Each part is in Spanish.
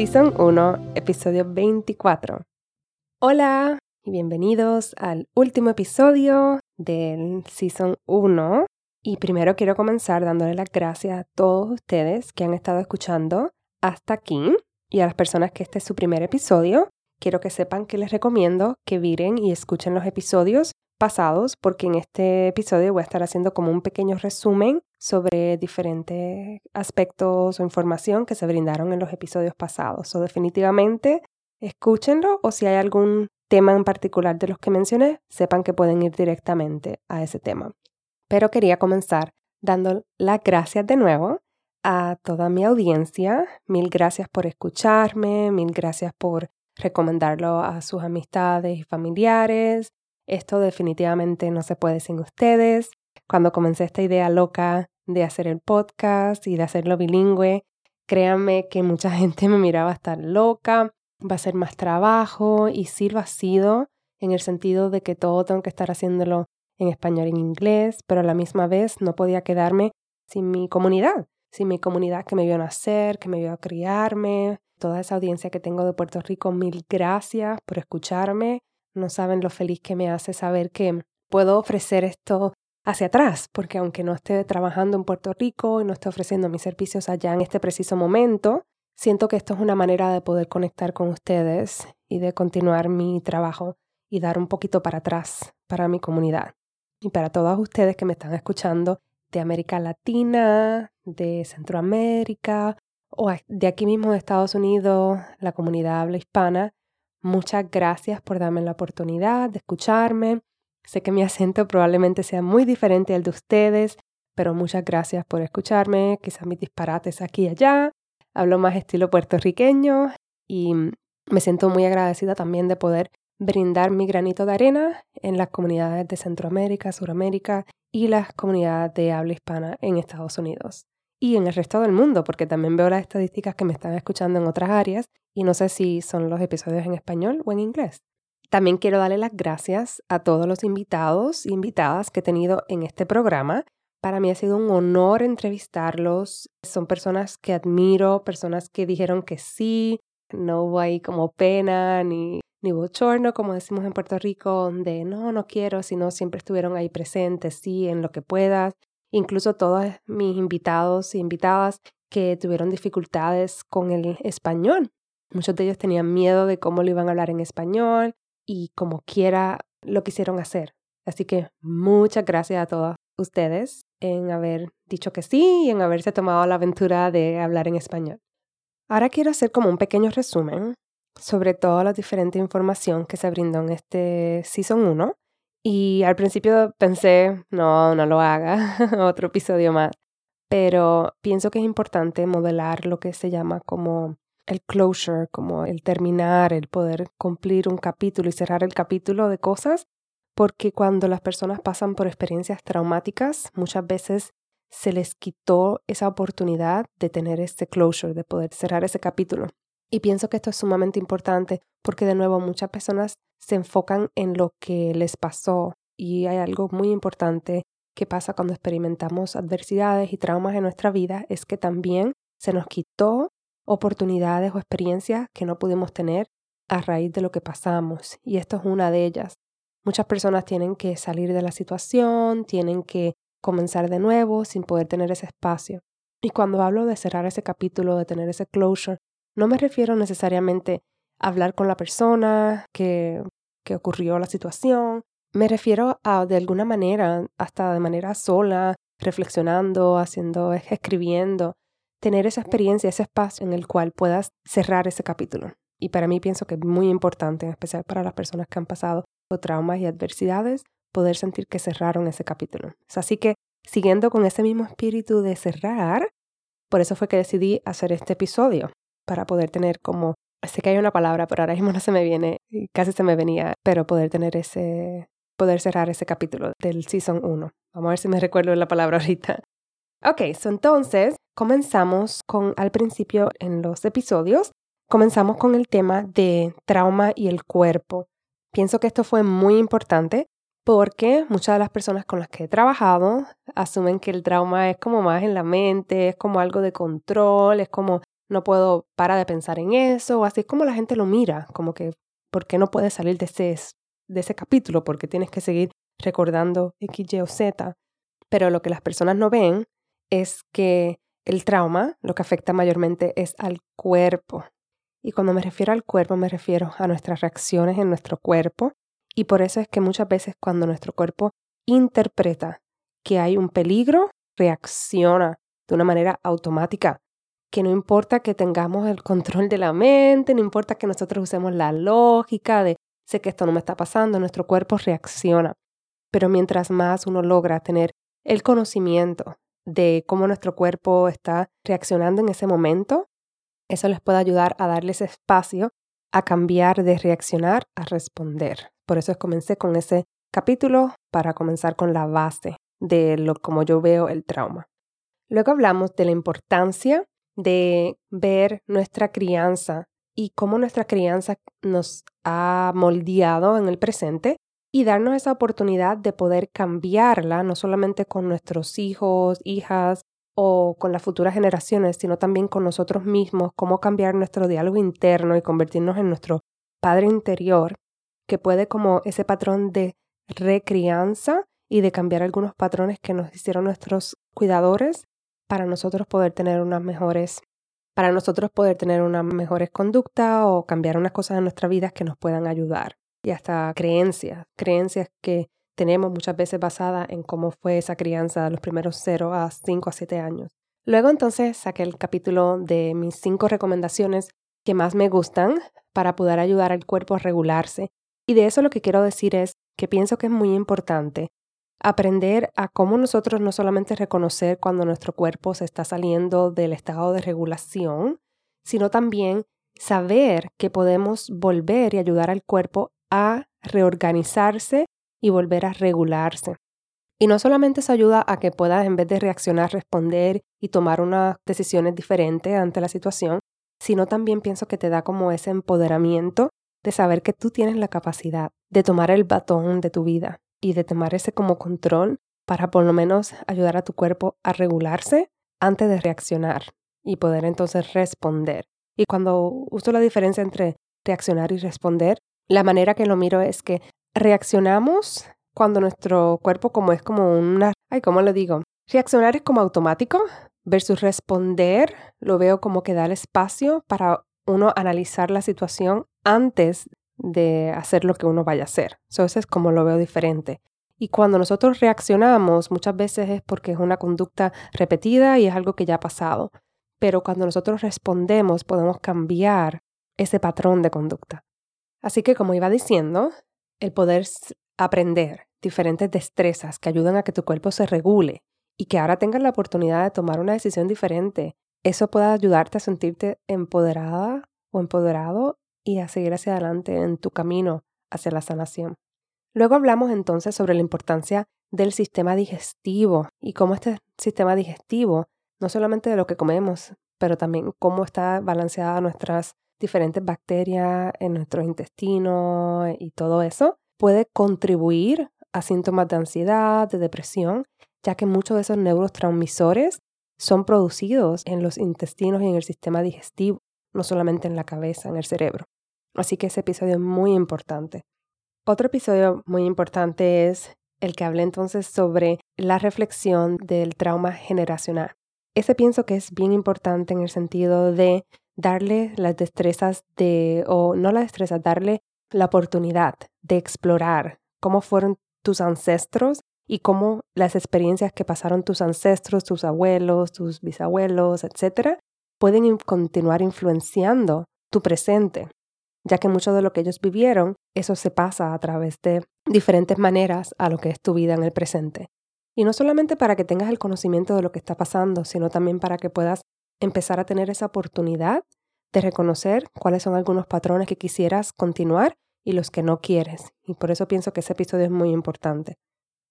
Season 1, episodio 24. Hola y bienvenidos al último episodio del Season 1 y primero quiero comenzar dándole las gracias a todos ustedes que han estado escuchando hasta aquí y a las personas que este es su primer episodio. Quiero que sepan que les recomiendo que miren y escuchen los episodios pasados porque en este episodio voy a estar haciendo como un pequeño resumen sobre diferentes aspectos o información que se brindaron en los episodios pasados. O definitivamente escúchenlo o si hay algún tema en particular de los que mencioné, sepan que pueden ir directamente a ese tema. Pero quería comenzar dando las gracias de nuevo a toda mi audiencia. Mil gracias por escucharme, mil gracias por recomendarlo a sus amistades y familiares. Esto definitivamente no se puede sin ustedes. Cuando comencé esta idea loca de hacer el podcast y de hacerlo bilingüe, créanme que mucha gente me miraba estar loca, va a ser más trabajo y sí lo ha sido en el sentido de que todo tengo que estar haciéndolo en español y en inglés, pero a la misma vez no podía quedarme sin mi comunidad, sin mi comunidad que me vio nacer, que me vio criarme, toda esa audiencia que tengo de Puerto Rico, mil gracias por escucharme. No saben lo feliz que me hace saber que puedo ofrecer esto hacia atrás, porque aunque no esté trabajando en Puerto Rico y no esté ofreciendo mis servicios allá en este preciso momento, siento que esto es una manera de poder conectar con ustedes y de continuar mi trabajo y dar un poquito para atrás para mi comunidad. Y para todos ustedes que me están escuchando de América Latina, de Centroamérica o de aquí mismo de Estados Unidos, la comunidad habla hispana, muchas gracias por darme la oportunidad de escucharme. Sé que mi acento probablemente sea muy diferente al de ustedes, pero muchas gracias por escucharme, quizás mis disparates aquí y allá. Hablo más estilo puertorriqueño y me siento muy agradecida también de poder brindar mi granito de arena en las comunidades de Centroamérica, Suramérica y las comunidades de habla hispana en Estados Unidos. Y en el resto del mundo, porque también veo las estadísticas que me están escuchando en otras áreas y no sé si son los episodios en español o en inglés. También quiero darle las gracias a todos los invitados e invitadas que he tenido en este programa. Para mí ha sido un honor entrevistarlos. Son personas que admiro, personas que dijeron que sí, no hubo ahí como pena ni ni bochorno, como decimos en Puerto Rico, de no, no quiero, sino siempre estuvieron ahí presentes, sí, en lo que puedas. Incluso todos mis invitados y invitadas que tuvieron dificultades con el español. Muchos de ellos tenían miedo de cómo lo iban a hablar en español y como quiera lo quisieron hacer. Así que muchas gracias a todos ustedes en haber dicho que sí y en haberse tomado la aventura de hablar en español. Ahora quiero hacer como un pequeño resumen sobre toda la diferente información que se brindó en este Season 1. Y al principio pensé, no, no lo haga, otro episodio más. Pero pienso que es importante modelar lo que se llama como el closure, como el terminar, el poder cumplir un capítulo y cerrar el capítulo de cosas, porque cuando las personas pasan por experiencias traumáticas, muchas veces se les quitó esa oportunidad de tener este closure, de poder cerrar ese capítulo. Y pienso que esto es sumamente importante porque de nuevo muchas personas se enfocan en lo que les pasó y hay algo muy importante que pasa cuando experimentamos adversidades y traumas en nuestra vida es que también se nos quitó oportunidades o experiencias que no pudimos tener a raíz de lo que pasamos y esto es una de ellas. Muchas personas tienen que salir de la situación, tienen que comenzar de nuevo sin poder tener ese espacio. Y cuando hablo de cerrar ese capítulo, de tener ese closure, no me refiero necesariamente a hablar con la persona que, que ocurrió la situación. Me refiero a, de alguna manera, hasta de manera sola, reflexionando, haciendo, escribiendo, tener esa experiencia, ese espacio en el cual puedas cerrar ese capítulo. Y para mí pienso que es muy importante, en especial para las personas que han pasado traumas y adversidades, poder sentir que cerraron ese capítulo. Así que, siguiendo con ese mismo espíritu de cerrar, Por eso fue que decidí hacer este episodio, para poder tener como, sé que hay una palabra, pero ahora mismo no se me viene, casi se me venía, pero poder tener ese, poder cerrar ese capítulo del Season 1. Vamos a ver si me recuerdo la palabra ahorita. Ok, entonces comenzamos con al principio en los episodios, comenzamos con el tema de trauma y el cuerpo. Pienso que esto fue muy importante porque muchas de las personas con las que he trabajado asumen que el trauma es como más en la mente, es como algo de control, es como no puedo parar de pensar en eso, o así es como la gente lo mira, como que, ¿por qué no puedes salir de ese, de ese capítulo? Porque tienes que seguir recordando X, Y o Z. Pero lo que las personas no ven es que el trauma lo que afecta mayormente es al cuerpo. Y cuando me refiero al cuerpo, me refiero a nuestras reacciones en nuestro cuerpo. Y por eso es que muchas veces cuando nuestro cuerpo interpreta que hay un peligro, reacciona de una manera automática que no importa que tengamos el control de la mente, no importa que nosotros usemos la lógica de sé que esto no me está pasando, nuestro cuerpo reacciona. Pero mientras más uno logra tener el conocimiento de cómo nuestro cuerpo está reaccionando en ese momento, eso les puede ayudar a darles espacio a cambiar de reaccionar a responder. Por eso comencé con ese capítulo para comenzar con la base de lo como yo veo el trauma. Luego hablamos de la importancia de ver nuestra crianza y cómo nuestra crianza nos ha moldeado en el presente y darnos esa oportunidad de poder cambiarla, no solamente con nuestros hijos, hijas o con las futuras generaciones, sino también con nosotros mismos, cómo cambiar nuestro diálogo interno y convertirnos en nuestro padre interior, que puede como ese patrón de recrianza y de cambiar algunos patrones que nos hicieron nuestros cuidadores para nosotros poder tener unas mejores para nosotros poder tener unas mejores conductas o cambiar unas cosas en nuestra vida que nos puedan ayudar. Y hasta creencias, creencias que tenemos muchas veces basadas en cómo fue esa crianza de los primeros 0 a 5 a 7 años. Luego entonces saqué el capítulo de mis cinco recomendaciones que más me gustan para poder ayudar al cuerpo a regularse. Y de eso lo que quiero decir es que pienso que es muy importante aprender a cómo nosotros no solamente reconocer cuando nuestro cuerpo se está saliendo del estado de regulación, sino también saber que podemos volver y ayudar al cuerpo a reorganizarse y volver a regularse. Y no solamente eso ayuda a que puedas, en vez de reaccionar, responder y tomar unas decisiones diferentes ante la situación, sino también pienso que te da como ese empoderamiento de saber que tú tienes la capacidad de tomar el batón de tu vida y de tomar ese como control para por lo menos ayudar a tu cuerpo a regularse antes de reaccionar y poder entonces responder. Y cuando uso la diferencia entre reaccionar y responder, la manera que lo miro es que reaccionamos cuando nuestro cuerpo como es como una, ay, ¿cómo lo digo? Reaccionar es como automático versus responder lo veo como que da el espacio para uno analizar la situación antes de hacer lo que uno vaya a hacer. eso es como lo veo diferente. Y cuando nosotros reaccionamos, muchas veces es porque es una conducta repetida y es algo que ya ha pasado. Pero cuando nosotros respondemos, podemos cambiar ese patrón de conducta. Así que, como iba diciendo, el poder aprender diferentes destrezas que ayudan a que tu cuerpo se regule y que ahora tengas la oportunidad de tomar una decisión diferente, eso puede ayudarte a sentirte empoderada o empoderado y a seguir hacia adelante en tu camino hacia la sanación. Luego hablamos entonces sobre la importancia del sistema digestivo y cómo este sistema digestivo, no solamente de lo que comemos, pero también cómo está balanceada nuestras diferentes bacterias en nuestro intestino y todo eso, puede contribuir a síntomas de ansiedad, de depresión, ya que muchos de esos neurotransmisores son producidos en los intestinos y en el sistema digestivo no solamente en la cabeza, en el cerebro. Así que ese episodio es muy importante. Otro episodio muy importante es el que hablé entonces sobre la reflexión del trauma generacional. Ese pienso que es bien importante en el sentido de darle las destrezas de, o no las destrezas, darle la oportunidad de explorar cómo fueron tus ancestros y cómo las experiencias que pasaron tus ancestros, tus abuelos, tus bisabuelos, etcétera, pueden continuar influenciando tu presente, ya que mucho de lo que ellos vivieron, eso se pasa a través de diferentes maneras a lo que es tu vida en el presente. Y no solamente para que tengas el conocimiento de lo que está pasando, sino también para que puedas empezar a tener esa oportunidad de reconocer cuáles son algunos patrones que quisieras continuar y los que no quieres. Y por eso pienso que ese episodio es muy importante.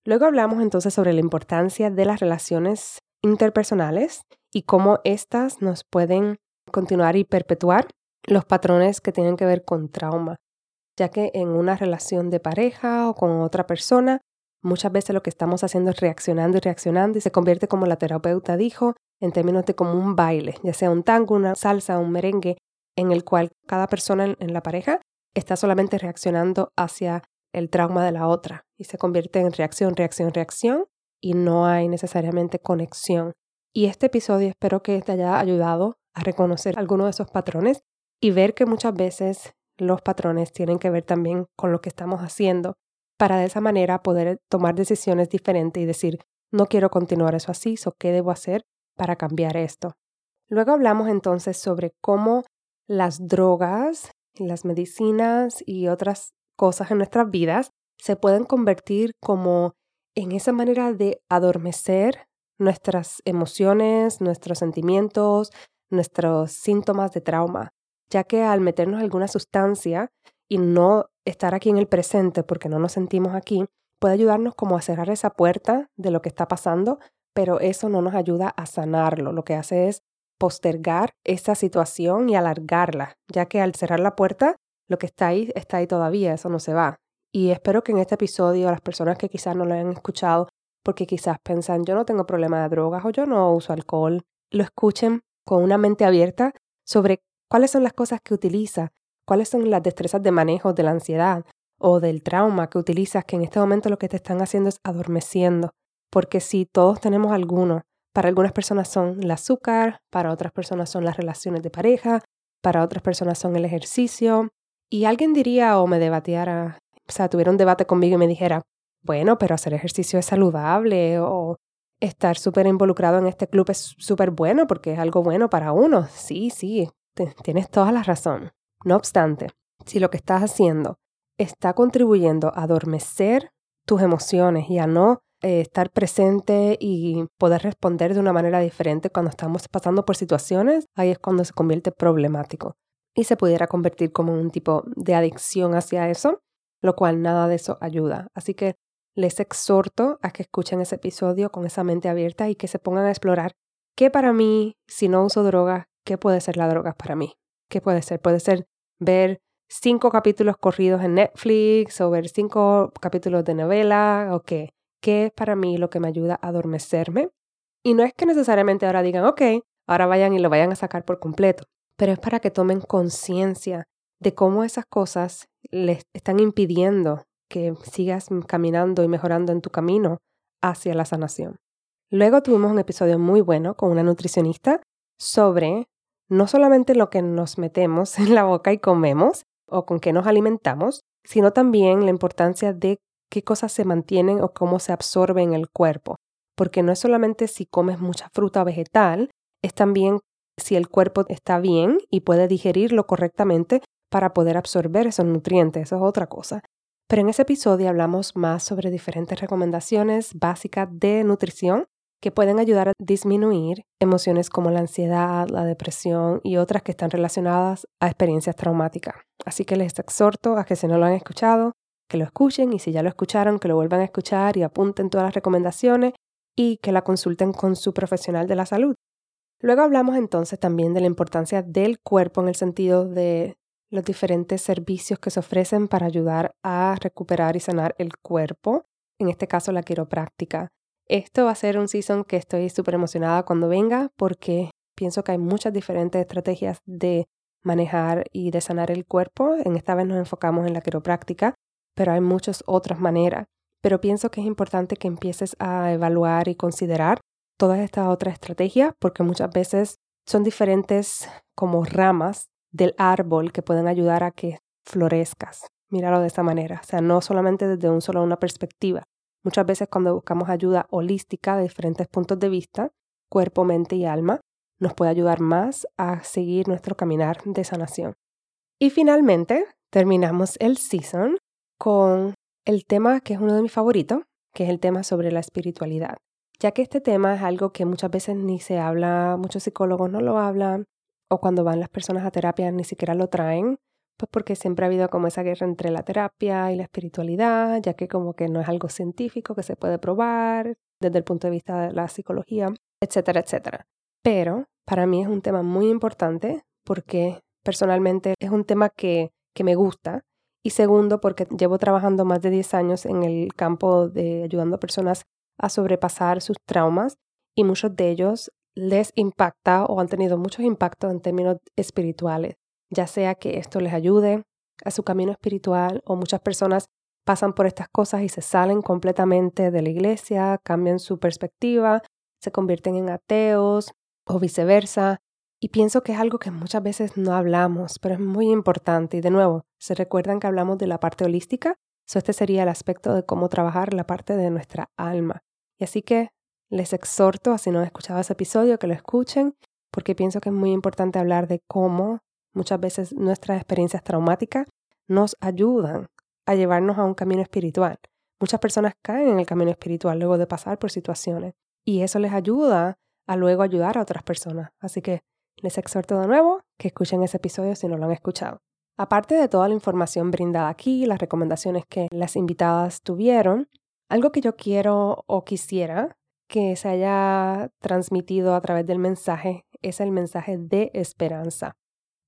Luego hablamos entonces sobre la importancia de las relaciones interpersonales y cómo éstas nos pueden continuar y perpetuar los patrones que tienen que ver con trauma, ya que en una relación de pareja o con otra persona, muchas veces lo que estamos haciendo es reaccionando y reaccionando y se convierte como la terapeuta dijo, en términos de como un baile, ya sea un tango, una salsa, un merengue, en el cual cada persona en la pareja está solamente reaccionando hacia el trauma de la otra y se convierte en reacción, reacción, reacción y no hay necesariamente conexión. Y este episodio espero que te haya ayudado a reconocer algunos de esos patrones y ver que muchas veces los patrones tienen que ver también con lo que estamos haciendo para de esa manera poder tomar decisiones diferentes y decir, no quiero continuar eso así, so ¿qué debo hacer para cambiar esto? Luego hablamos entonces sobre cómo las drogas, las medicinas y otras cosas en nuestras vidas se pueden convertir como en esa manera de adormecer nuestras emociones, nuestros sentimientos, nuestros síntomas de trauma, ya que al meternos alguna sustancia y no estar aquí en el presente porque no nos sentimos aquí, puede ayudarnos como a cerrar esa puerta de lo que está pasando, pero eso no nos ayuda a sanarlo. Lo que hace es postergar esa situación y alargarla, ya que al cerrar la puerta, lo que está ahí está ahí todavía, eso no se va. Y espero que en este episodio las personas que quizás no lo hayan escuchado, porque quizás piensan yo no tengo problema de drogas o yo no uso alcohol, lo escuchen con una mente abierta sobre cuáles son las cosas que utiliza, cuáles son las destrezas de manejo de la ansiedad o del trauma que utilizas, que en este momento lo que te están haciendo es adormeciendo. Porque si todos tenemos alguno, para algunas personas son el azúcar, para otras personas son las relaciones de pareja, para otras personas son el ejercicio. Y alguien diría o me debatiera, o sea, tuviera un debate conmigo y me dijera, bueno, pero hacer ejercicio es saludable o estar súper involucrado en este club es súper bueno porque es algo bueno para uno. Sí, sí, tienes toda la razón. No obstante, si lo que estás haciendo está contribuyendo a adormecer tus emociones y a no eh, estar presente y poder responder de una manera diferente cuando estamos pasando por situaciones, ahí es cuando se convierte problemático y se pudiera convertir como un tipo de adicción hacia eso, lo cual nada de eso ayuda. Así que les exhorto a que escuchen ese episodio con esa mente abierta y que se pongan a explorar qué para mí, si no uso drogas, qué puede ser la droga para mí. ¿Qué puede ser? Puede ser ver cinco capítulos corridos en Netflix o ver cinco capítulos de novela o qué. ¿Qué es para mí lo que me ayuda a adormecerme? Y no es que necesariamente ahora digan, ok, ahora vayan y lo vayan a sacar por completo, pero es para que tomen conciencia de cómo esas cosas les están impidiendo que sigas caminando y mejorando en tu camino hacia la sanación. Luego tuvimos un episodio muy bueno con una nutricionista sobre no solamente lo que nos metemos en la boca y comemos o con qué nos alimentamos, sino también la importancia de qué cosas se mantienen o cómo se absorbe en el cuerpo. Porque no es solamente si comes mucha fruta vegetal, es también si el cuerpo está bien y puede digerirlo correctamente para poder absorber esos nutrientes, eso es otra cosa. Pero en ese episodio hablamos más sobre diferentes recomendaciones básicas de nutrición que pueden ayudar a disminuir emociones como la ansiedad, la depresión y otras que están relacionadas a experiencias traumáticas. Así que les exhorto a que si no lo han escuchado, que lo escuchen y si ya lo escucharon, que lo vuelvan a escuchar y apunten todas las recomendaciones y que la consulten con su profesional de la salud. Luego hablamos entonces también de la importancia del cuerpo en el sentido de los diferentes servicios que se ofrecen para ayudar a recuperar y sanar el cuerpo, en este caso la quiropráctica. Esto va a ser un season que estoy súper emocionada cuando venga porque pienso que hay muchas diferentes estrategias de manejar y de sanar el cuerpo. En esta vez nos enfocamos en la quiropráctica, pero hay muchas otras maneras. Pero pienso que es importante que empieces a evaluar y considerar todas estas otras estrategias porque muchas veces son diferentes como ramas del árbol que pueden ayudar a que florezcas. Míralo de esta manera, o sea, no solamente desde un solo una perspectiva, Muchas veces cuando buscamos ayuda holística de diferentes puntos de vista, cuerpo, mente y alma, nos puede ayudar más a seguir nuestro caminar de sanación. Y finalmente, terminamos el season con el tema que es uno de mis favoritos, que es el tema sobre la espiritualidad. ya que este tema es algo que muchas veces ni se habla, muchos psicólogos no lo hablan, o cuando van las personas a terapia ni siquiera lo traen, pues porque siempre ha habido como esa guerra entre la terapia y la espiritualidad, ya que como que no es algo científico que se puede probar desde el punto de vista de la psicología, etcétera, etcétera. Pero para mí es un tema muy importante porque personalmente es un tema que, que me gusta y segundo porque llevo trabajando más de 10 años en el campo de ayudando a personas a sobrepasar sus traumas y muchos de ellos les impacta o han tenido muchos impactos en términos espirituales, ya sea que esto les ayude a su camino espiritual o muchas personas pasan por estas cosas y se salen completamente de la iglesia, cambian su perspectiva, se convierten en ateos o viceversa. Y pienso que es algo que muchas veces no hablamos, pero es muy importante. Y de nuevo, ¿se recuerdan que hablamos de la parte holística? So, este sería el aspecto de cómo trabajar la parte de nuestra alma. Y así que les exhorto, si no han escuchado ese episodio, que lo escuchen, porque pienso que es muy importante hablar de cómo muchas veces nuestras experiencias traumáticas nos ayudan a llevarnos a un camino espiritual. Muchas personas caen en el camino espiritual luego de pasar por situaciones y eso les ayuda a luego ayudar a otras personas. Así que les exhorto de nuevo que escuchen ese episodio si no lo han escuchado. Aparte de toda la información brindada aquí, las recomendaciones que las invitadas tuvieron, algo que yo quiero o quisiera que se haya transmitido a través del mensaje es el mensaje de esperanza.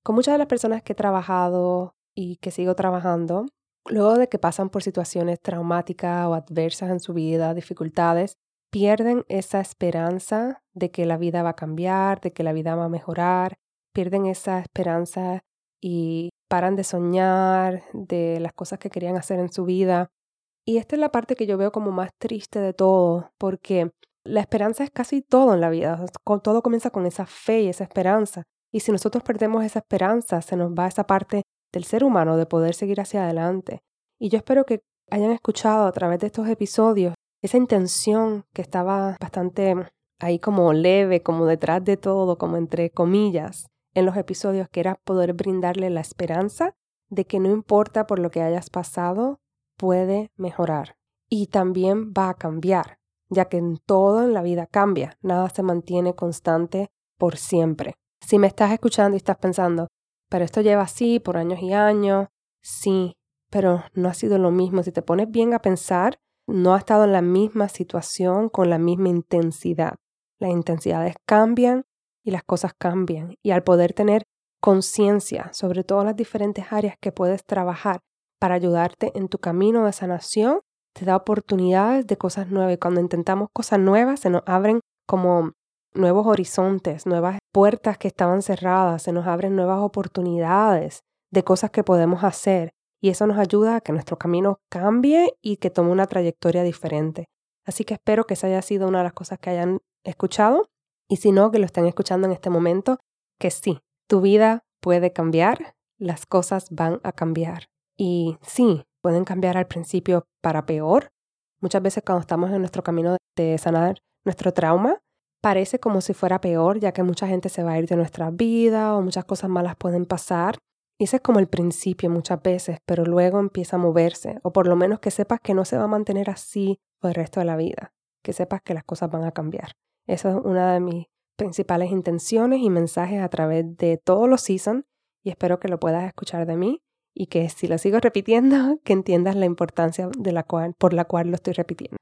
Con muchas de las personas que he trabajado y que sigo trabajando, luego de que pasan por situaciones traumáticas o adversas en su vida, dificultades, pierden esa esperanza de que la vida va a cambiar, de que la vida va a mejorar, pierden esa esperanza y paran de soñar de las cosas que querían hacer en su vida. Y esta es la parte que yo veo como más triste de todo, porque la esperanza es casi todo en la vida. Todo comienza con esa fe y esa esperanza. Y si nosotros perdemos esa esperanza, se nos va esa parte del ser humano de poder seguir hacia adelante. Y yo espero que hayan escuchado a través de estos episodios esa intención que estaba bastante ahí como leve, como detrás de todo, como entre comillas, en los episodios, que era poder brindarle la esperanza de que no importa por lo que hayas pasado, puede mejorar. Y también va a cambiar ya que en todo en la vida cambia, nada se mantiene constante por siempre. Si me estás escuchando y estás pensando, pero esto lleva así por años y años, sí, pero no ha sido lo mismo. Si te pones bien a pensar, no ha estado en la misma situación con la misma intensidad. Las intensidades cambian y las cosas cambian. Y al poder tener conciencia sobre todas las diferentes áreas que puedes trabajar para ayudarte en tu camino de sanación, te da oportunidades de cosas nuevas. Y cuando intentamos cosas nuevas, se nos abren como nuevos horizontes, nuevas puertas que estaban cerradas, se nos abren nuevas oportunidades de cosas que podemos hacer. Y eso nos ayuda a que nuestro camino cambie y que tome una trayectoria diferente. Así que espero que esa haya sido una de las cosas que hayan escuchado. Y si no, que lo estén escuchando en este momento, que sí, tu vida puede cambiar, las cosas van a cambiar. Y sí, pueden cambiar al principio para peor. Muchas veces cuando estamos en nuestro camino de sanar nuestro trauma, parece como si fuera peor, ya que mucha gente se va a ir de nuestra vida o muchas cosas malas pueden pasar. Y ese es como el principio muchas veces, pero luego empieza a moverse, o por lo menos que sepas que no se va a mantener así por el resto de la vida, que sepas que las cosas van a cambiar. Esa es una de mis principales intenciones y mensajes a través de todos los seasons y espero que lo puedas escuchar de mí y que si lo sigo repitiendo, que entiendas la importancia de la cual, por la cual lo estoy repitiendo.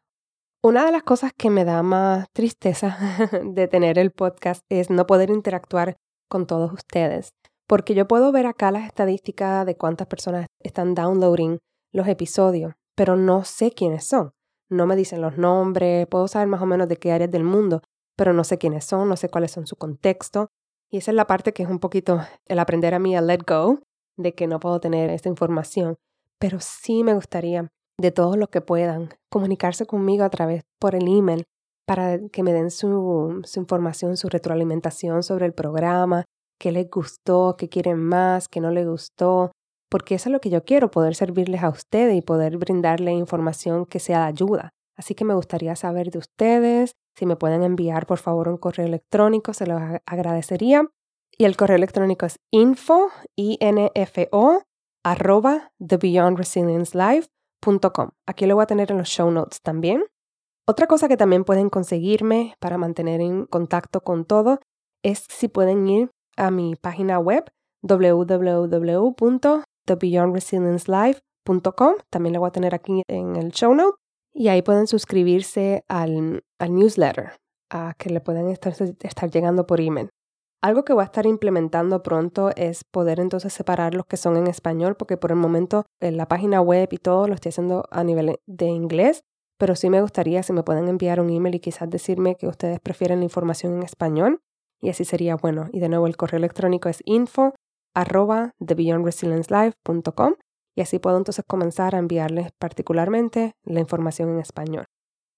Una de las cosas que me da más tristeza de tener el podcast es no poder interactuar con todos ustedes, porque yo puedo ver acá las estadísticas de cuántas personas están downloading los episodios, pero no sé quiénes son. No me dicen los nombres, puedo saber más o menos de qué áreas del mundo, pero no sé quiénes son, no sé cuáles son su contexto. Y esa es la parte que es un poquito el aprender a mí a let go, de que no puedo tener esta información, pero sí me gustaría de todos los que puedan comunicarse conmigo a través por el email para que me den su, su información, su retroalimentación sobre el programa, qué les gustó, qué quieren más, qué no les gustó, porque eso es lo que yo quiero, poder servirles a ustedes y poder brindarle información que sea de ayuda. Así que me gustaría saber de ustedes, si me pueden enviar por favor un correo electrónico, se los agradecería. Y el correo electrónico es info, info, arroba thebeyondresiliencelife.com. Aquí lo voy a tener en los show notes también. Otra cosa que también pueden conseguirme para mantener en contacto con todo es si pueden ir a mi página web www.thebeyondresilience.life.com. También lo voy a tener aquí en el show note. Y ahí pueden suscribirse al, newsletter a que le pueden estar, estar llegando por email. Algo que voy a estar implementando pronto es poder entonces separar los que son en español, porque por el momento en la página web y todo lo estoy haciendo a nivel de inglés, pero sí me gustaría si me pueden enviar un email y quizás decirme que ustedes prefieren la información en español, y así sería bueno. Y de nuevo el correo electrónico es info arroba thebeyondresilience.life.com y así puedo entonces comenzar a enviarles particularmente la información en español.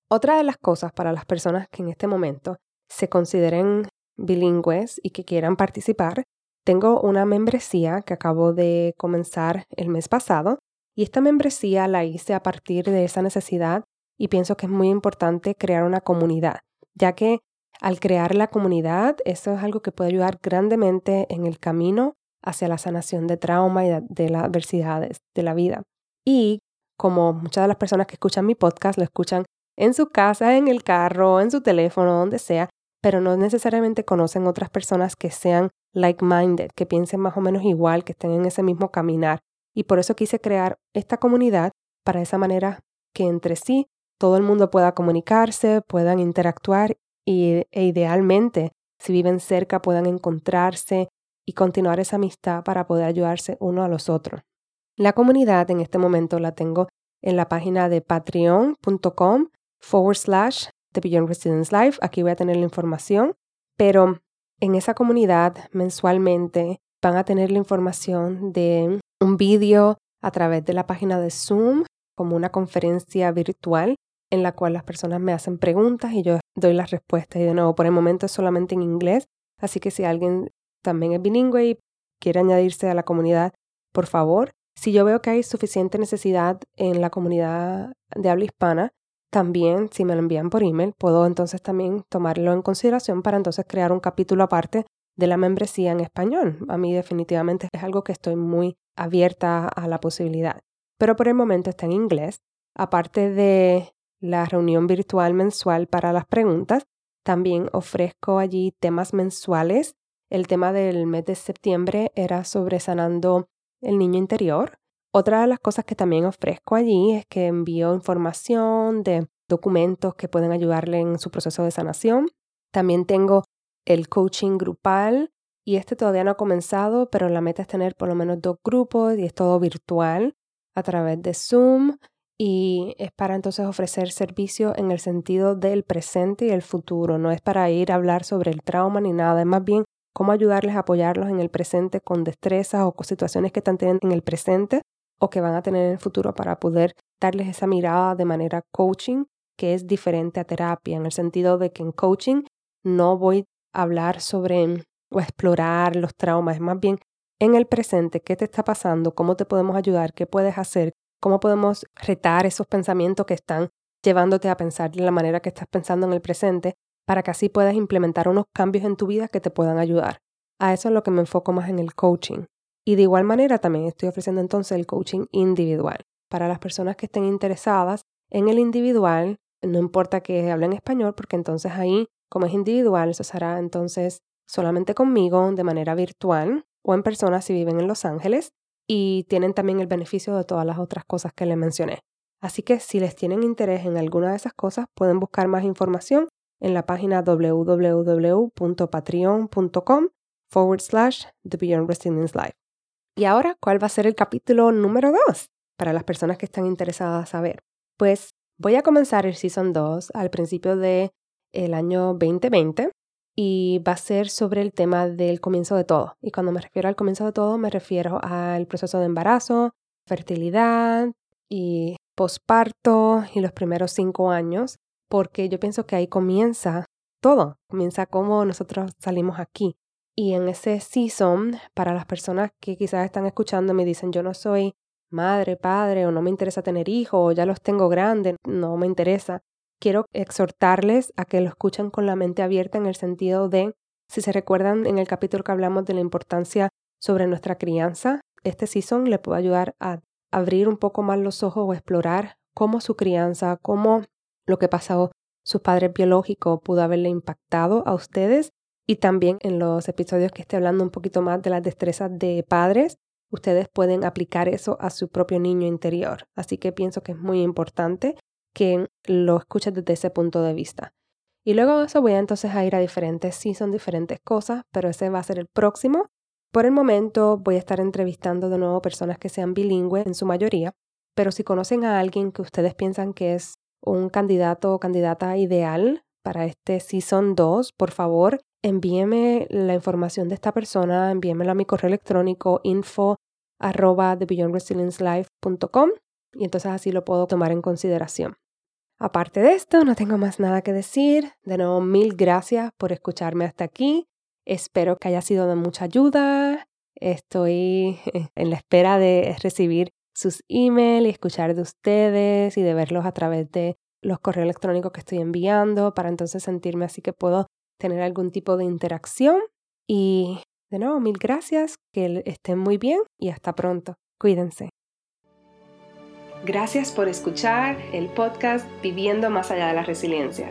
Otra de las cosas para las personas que en este momento se consideren bilingües y que quieran participar, tengo una membresía que acabo de comenzar el mes pasado y esta membresía la hice a partir de esa necesidad y pienso que es muy importante crear una comunidad, ya que al crear la comunidad, eso es algo que puede ayudar grandemente en el camino hacia la sanación de trauma y de las adversidades de la vida. Y como muchas de las personas que escuchan mi podcast lo escuchan en su casa, en el carro, en su teléfono, donde sea, pero no necesariamente conocen otras personas que sean like-minded, que piensen más o menos igual, que estén en ese mismo caminar. Y por eso quise crear esta comunidad para esa manera que entre sí todo el mundo pueda comunicarse, puedan interactuar y, e idealmente, si viven cerca, puedan encontrarse y continuar esa amistad para poder ayudarse uno a los otros. La comunidad en este momento la tengo en la página de patreon.com forward slash de Beyond Residence Life. Aquí voy a tener la información, pero en esa comunidad mensualmente van a tener la información de un vídeo a través de la página de Zoom como una conferencia virtual en la cual las personas me hacen preguntas y yo doy las respuestas. Y de nuevo, por el momento es solamente en inglés, así que si alguien también es bilingüe y quiere añadirse a la comunidad, por favor, si yo veo que hay suficiente necesidad en la comunidad de habla hispana, también, si me lo envían por email, puedo entonces también tomarlo en consideración para entonces crear un capítulo aparte de la membresía en español. A mí definitivamente es algo que estoy muy abierta a la posibilidad. Pero por el momento está en inglés. Aparte de la reunión virtual mensual para las preguntas, también ofrezco allí temas mensuales. El tema del mes de septiembre era sobre sanando el niño interior. Otra de las cosas que también ofrezco allí es que envío información de documentos que pueden ayudarle en su proceso de sanación. También tengo el coaching grupal y este todavía no ha comenzado, pero la meta es tener por lo menos dos grupos y es todo virtual a través de Zoom y es para entonces ofrecer servicio en el sentido del presente y el futuro. No es para ir a hablar sobre el trauma ni nada, es más bien cómo ayudarles a apoyarlos en el presente con destrezas o con situaciones que están teniendo en el presente o que van a tener en el futuro para poder darles esa mirada de manera coaching que es diferente a terapia, en el sentido de que en coaching no voy a hablar sobre o explorar los traumas, es más bien en el presente, qué te está pasando, cómo te podemos ayudar, qué puedes hacer, cómo podemos retar esos pensamientos que están llevándote a pensar de la manera que estás pensando en el presente para que así puedas implementar unos cambios en tu vida que te puedan ayudar. A eso es lo que me enfoco más en el coaching. Y de igual manera también estoy ofreciendo entonces el coaching individual. Para las personas que estén interesadas en el individual, no importa que hablen español, porque entonces ahí, como es individual, eso será entonces solamente conmigo de manera virtual o en persona si viven en Los Ángeles y tienen también el beneficio de todas las otras cosas que les mencioné. Así que si les tienen interés en alguna de esas cosas, pueden buscar más información en la página www.patreon.com forward slash The Beyond Resilience Life. Y ahora, ¿cuál va a ser el capítulo número 2 para las personas que están interesadas a saber? Pues voy a comenzar el Season 2 al principio del el año 2020 y va a ser sobre el tema del comienzo de todo. Y cuando me refiero al comienzo de todo, me refiero al proceso de embarazo, fertilidad y posparto y los primeros cinco años, porque yo pienso que ahí comienza todo, comienza cómo nosotros salimos aquí. Y en ese season, para las personas que quizás están escuchando, me dicen, yo no soy madre, padre, o no me interesa tener hijos, o ya los tengo grandes, no me interesa. Quiero exhortarles a que lo escuchen con la mente abierta en el sentido de, si se recuerdan en el capítulo que hablamos de la importancia sobre nuestra crianza, este season le puede ayudar a abrir un poco más los ojos o explorar cómo su crianza, cómo lo que pasó sus padres biológicos pudo haberle impactado a ustedes y también en los episodios que esté hablando un poquito más de las destrezas de padres, ustedes pueden aplicar eso a su propio niño interior. Así que pienso que es muy importante que lo escuches desde ese punto de vista. Y luego de eso voy entonces a ir a diferentes, sí son diferentes cosas, pero ese va a ser el próximo. Por el momento voy a estar entrevistando de nuevo personas que sean bilingües en su mayoría, pero si conocen a alguien que ustedes piensan que es un candidato o candidata ideal para este Season 2, por favor, envíeme la información de esta persona, envíemela a mi correo electrónico info arroba y entonces así lo puedo tomar en consideración. Aparte de esto, no tengo más nada que decir. De nuevo, mil gracias por escucharme hasta aquí. Espero que haya sido de mucha ayuda. Estoy en la espera de recibir sus emails y escuchar de ustedes y de verlos a través de los correos electrónicos que estoy enviando para entonces sentirme así que puedo tener algún tipo de interacción. Y de nuevo, mil gracias, que estén muy bien y hasta pronto. Cuídense. Gracias por escuchar el podcast Viviendo más allá de la resiliencia.